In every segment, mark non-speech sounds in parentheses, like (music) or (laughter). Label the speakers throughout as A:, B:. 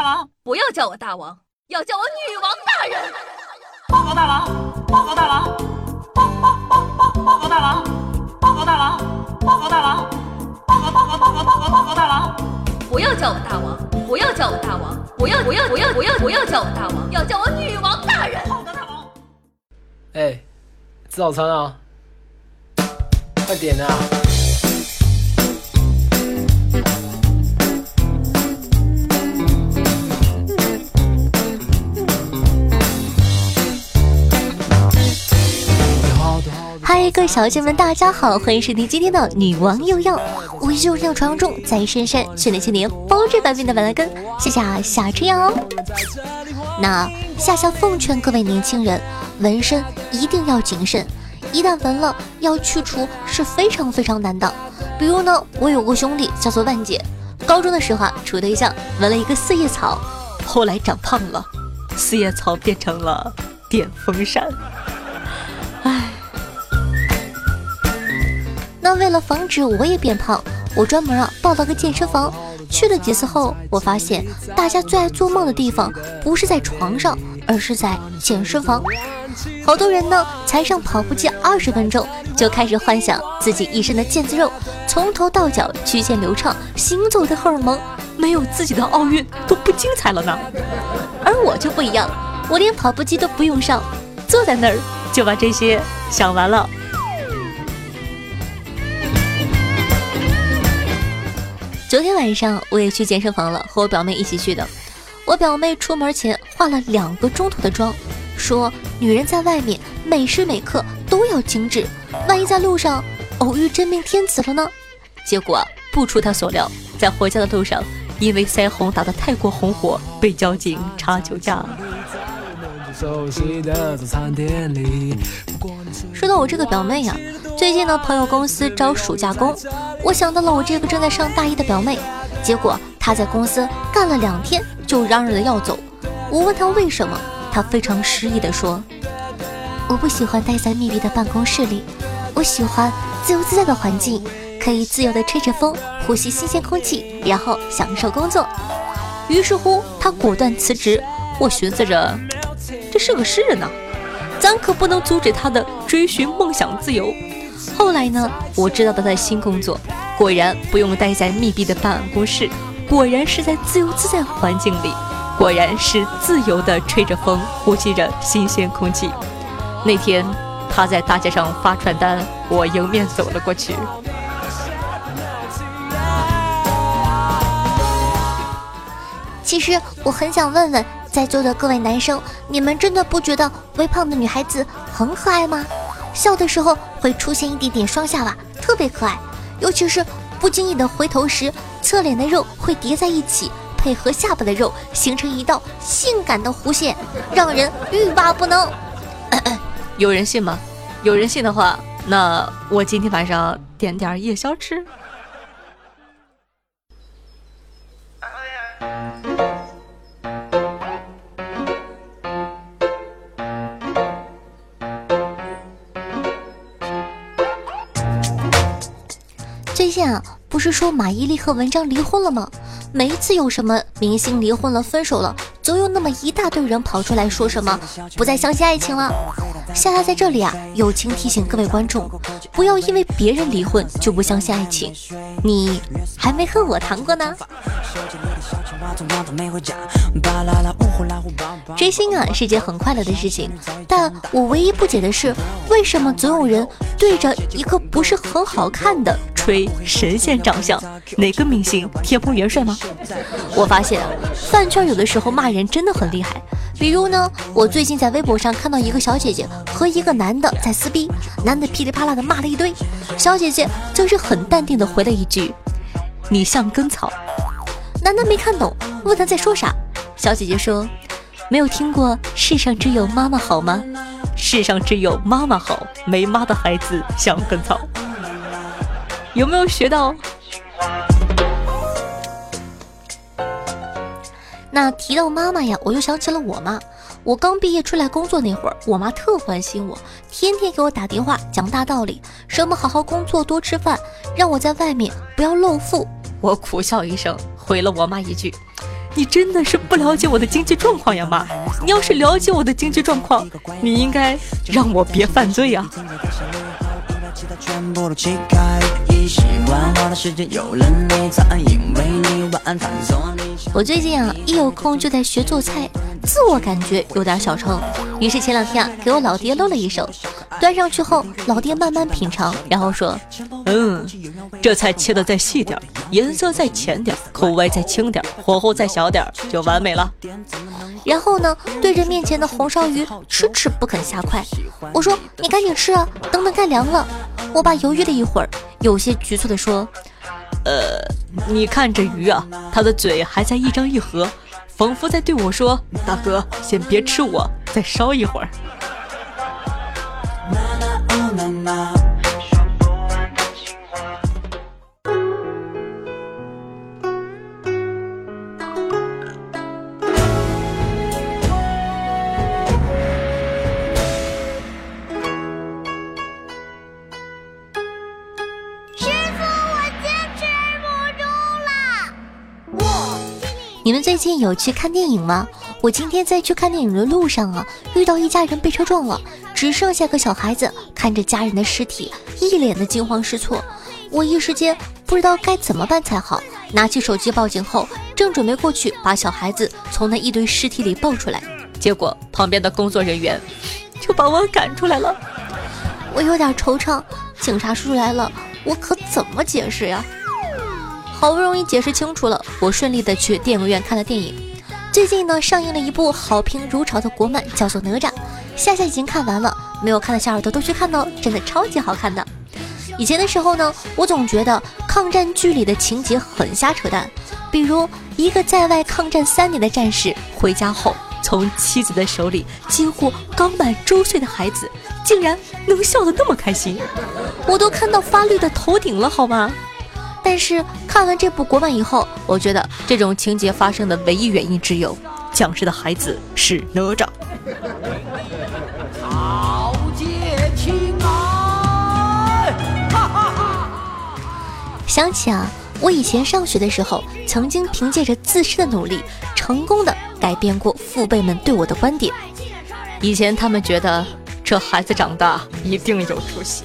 A: 大王，
B: 不要叫我大王，要叫我女王大人。
A: 报告大王，报告大王，报报报报报告大王，报告大王，报告大王，报告报告报告报告报告大王。
B: 不要叫我大王，不要叫我大王，不要不要不要不要不要叫我大王，要叫我女王大人。
A: 报告大王。
C: 哎，吃早餐啊！快点啊！
D: 嗨，各位小姐们，大家好，欢迎收听今天的女王又要。我依旧是传说中在深山训练千年、包治百病的板蓝根，谢谢夏春阳哦。那夏夏奉劝各位年轻人，纹身一定要谨慎，一旦纹了，要去除是非常非常难的。比如呢，我有个兄弟叫做万姐，高中的时候啊，处对象纹了一个四叶草，后来长胖了，四叶草变成了电风扇。那为了防止我也变胖，我专门啊报了个健身房。去了几次后，我发现大家最爱做梦的地方不是在床上，而是在健身房。好多人呢才上跑步机二十分钟，就开始幻想自己一身的腱子肉，从头到脚曲线流畅，行走的荷尔蒙，没有自己的奥运都不精彩了呢。而我就不一样，我连跑步机都不用上，坐在那儿就把这些想完了。昨天晚上我也去健身房了，和我表妹一起去的。我表妹出门前化了两个钟头的妆，说女人在外面每时每刻都要精致，万一在路上偶遇真命天子了呢？结果不出她所料，在回家的路上，因为腮红打得太过红火，被交警查酒驾。说到我这个表妹呀，最近呢朋友公司招暑假工，我想到了我这个正在上大一的表妹，结果她在公司干了两天就嚷嚷着要走。我问她为什么，她非常失意地说：“我不喜欢待在密闭的办公室里，我喜欢自由自在的环境，可以自由地吹着风，呼吸新鲜空气，然后享受工作。”于是乎，她果断辞职。我寻思着。是个诗人呐，咱可不能阻止他的追寻梦想自由。后来呢，我知道他在新工作，果然不用待在密闭的办公室，果然是在自由自在环境里，果然是自由的吹着风，呼吸着新鲜空气。那天他在大街上发传单，我迎面走了过去。其实我很想问问。在座的各位男生，你们真的不觉得微胖的女孩子很可爱吗？笑的时候会出现一点点双下巴，特别可爱。尤其是不经意的回头时，侧脸的肉会叠在一起，配合下巴的肉，形成一道性感的弧线，让人欲罢不能。(clears throat) 有人信吗？有人信的话，那我今天晚上点点夜宵吃。现啊，不是说马伊琍和文章离婚了吗？每一次有什么明星离婚了、分手了，总有那么一大堆人跑出来说什么不再相信爱情了。夏夏在这里啊，友情提醒各位观众，不要因为别人离婚就不相信爱情。你还没和我谈过呢。追星啊是件很快乐的事情，但我唯一不解的是，为什么总有人对着一个不是很好看的吹神仙长相？哪个明星天蓬元帅吗？我发现饭圈有的时候骂人真的很厉害。比如呢，我最近在微博上看到一个小姐姐和一个男的在撕逼，男的噼里啪啦的骂了一堆，小姐姐就是很淡定的回了一句：“你像根草。”男的没看懂，问他在说啥。小姐姐说：“没有听过世上只有妈妈好吗？世上只有妈妈好，没妈的孩子像根草。”有没有学到？那提到妈妈呀，我又想起了我妈。我刚毕业出来工作那会儿，我妈特关心我，天天给我打电话讲大道理，什么好好工作多吃饭，让我在外面不要露富。我苦笑一声，回了我妈一句：“
E: 你真的是不了解我的经济状况呀，妈！你要是了解我的经济状况，你应该让我别犯罪呀。
D: 我最近啊，一有空就在学做菜，自我感觉有点小撑。于是前两天啊，给我老爹露了一手，端上去后，老爹慢慢品尝，然后说：“
E: 嗯，这菜切的再细点，颜色再浅点，口味再轻点，火候再小点，就完美了。”
D: 然后呢，对着面前的红烧鱼迟迟不肯下筷。我说：“你赶紧吃啊，等等该凉了。”我爸犹豫了一会儿，有些局促地说：“
E: 呃，你看这鱼啊，它的嘴还在一张一合，仿佛在对我说：‘大哥，先别吃我，再烧一会儿。’”
D: 你们最近有去看电影吗？我今天在去看电影的路上啊，遇到一家人被车撞了，只剩下个小孩子看着家人的尸体，一脸的惊慌失措。我一时间不知道该怎么办才好，拿起手机报警后，正准备过去把小孩子从那一堆尸体里抱出来，
E: 结果旁边的工作人员 (laughs) 就把我赶出来了。
D: 我有点惆怅，警察叔叔来了，我可怎么解释呀？好不容易解释清楚了，我顺利的去电影院看了电影。最近呢，上映了一部好评如潮的国漫，叫做《哪吒》。夏夏已经看完了，没有看的小耳朵都去看哦，真的超级好看的。以前的时候呢，我总觉得抗战剧里的情节很瞎扯淡，比如一个在外抗战三年的战士回家后，从妻子的手里接过刚满周岁的孩子，竟然能笑得那么开心，我都看到发绿的头顶了，好吗？但是看完这部国漫以后，我觉得这种情节发生的唯一原因只有，讲述的孩子是哪吒。想起啊，我以前上学的时候，曾经凭借着自身的努力，成功的改变过父辈们对我的观点。以前他们觉得这孩子长大一定有出息。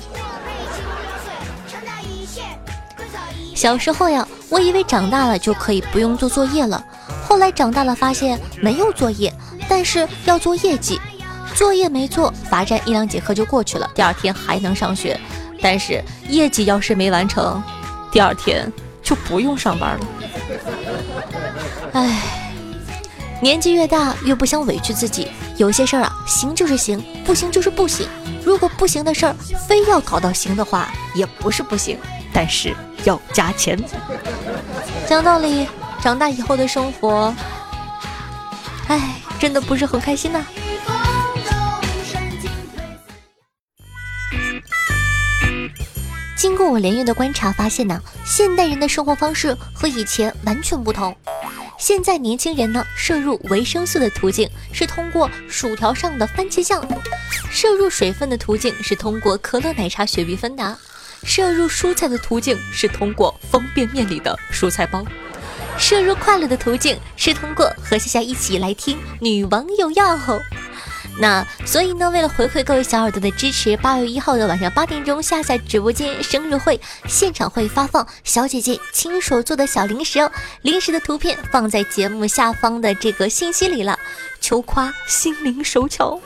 D: 小时候呀，我以为长大了就可以不用做作业了。后来长大了，发现没有作业，但是要做业绩。作业没做，罚站一两节课就过去了，第二天还能上学。但是业绩要是没完成，第二天就不用上班了。唉，年纪越大，越不想委屈自己。有些事儿啊，行就是行，不行就是不行。如果不行的事儿非要搞到行的话，也不是不行，但是。要加钱。讲道理，长大以后的生活，唉，真的不是很开心呐。经过我连月的观察，发现呢，现代人的生活方式和以前完全不同。现在年轻人呢，摄入维生素的途径是通过薯条上的番茄酱，摄入水分的途径是通过可乐、奶茶、雪碧、芬达。摄入蔬菜的途径是通过方便面里的蔬菜包，摄入快乐的途径是通过和夏夏一起来听女王有药。那所以呢，为了回馈各位小耳朵的支持，八月一号的晚上八点钟，夏夏直播间生日会现场会发放小姐姐亲手做的小零食哦，零食的图片放在节目下方的这个信息里了，求夸心灵手巧。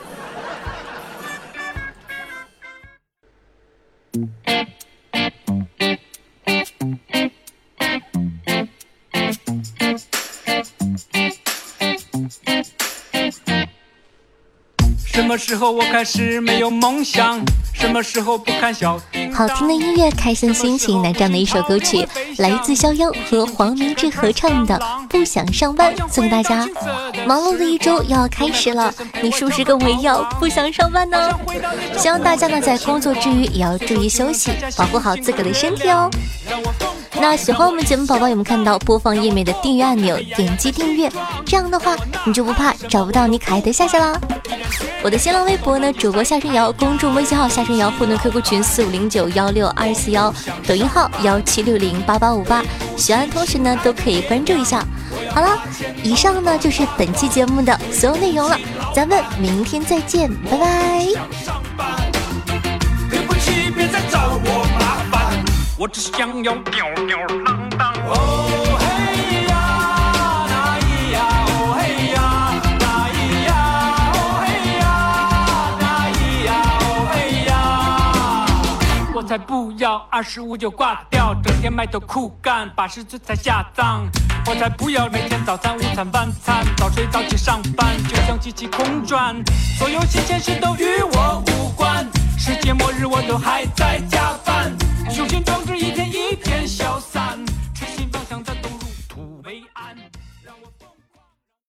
D: 时候我开始没有梦想？什么时候不看小？好听的音乐，开心心情。那这样的一首歌曲，来自肖央和黄明志合唱的《不想上班》，送给大家。忙碌的一周又要开始了，你是不是跟我一样不想上班呢？希望大家呢在工作之余也要注意休息，保护好自个的身体哦。那喜欢我们节目宝宝有没有看到播放页面的订阅按钮？点击订阅，这样的话你就不怕找不到你可爱的夏夏啦。我的新浪微博呢，主播夏春瑶，公众微信号夏春瑶，互动 QQ 群四五零九幺六二四幺，抖音号幺七六零八八五八，喜欢的同学呢都可以关注一下。好了，以上呢就是本期节目的所有内容了，咱们明天再见，拜拜。
F: 只是想要吊吊郎当。哦嘿呀，那咿呀，哦嘿呀，那咿呀，哦嘿呀，那咿呀，哦嘿呀。我才不要二十五就挂掉，整天埋头苦干，八十岁才下葬。我才不要每天早餐、午餐、晚餐，早睡早起上班，就像机器空转，所有新鲜事都与我无关。世界末日我都还在加班雄心壮志一天一片潇洒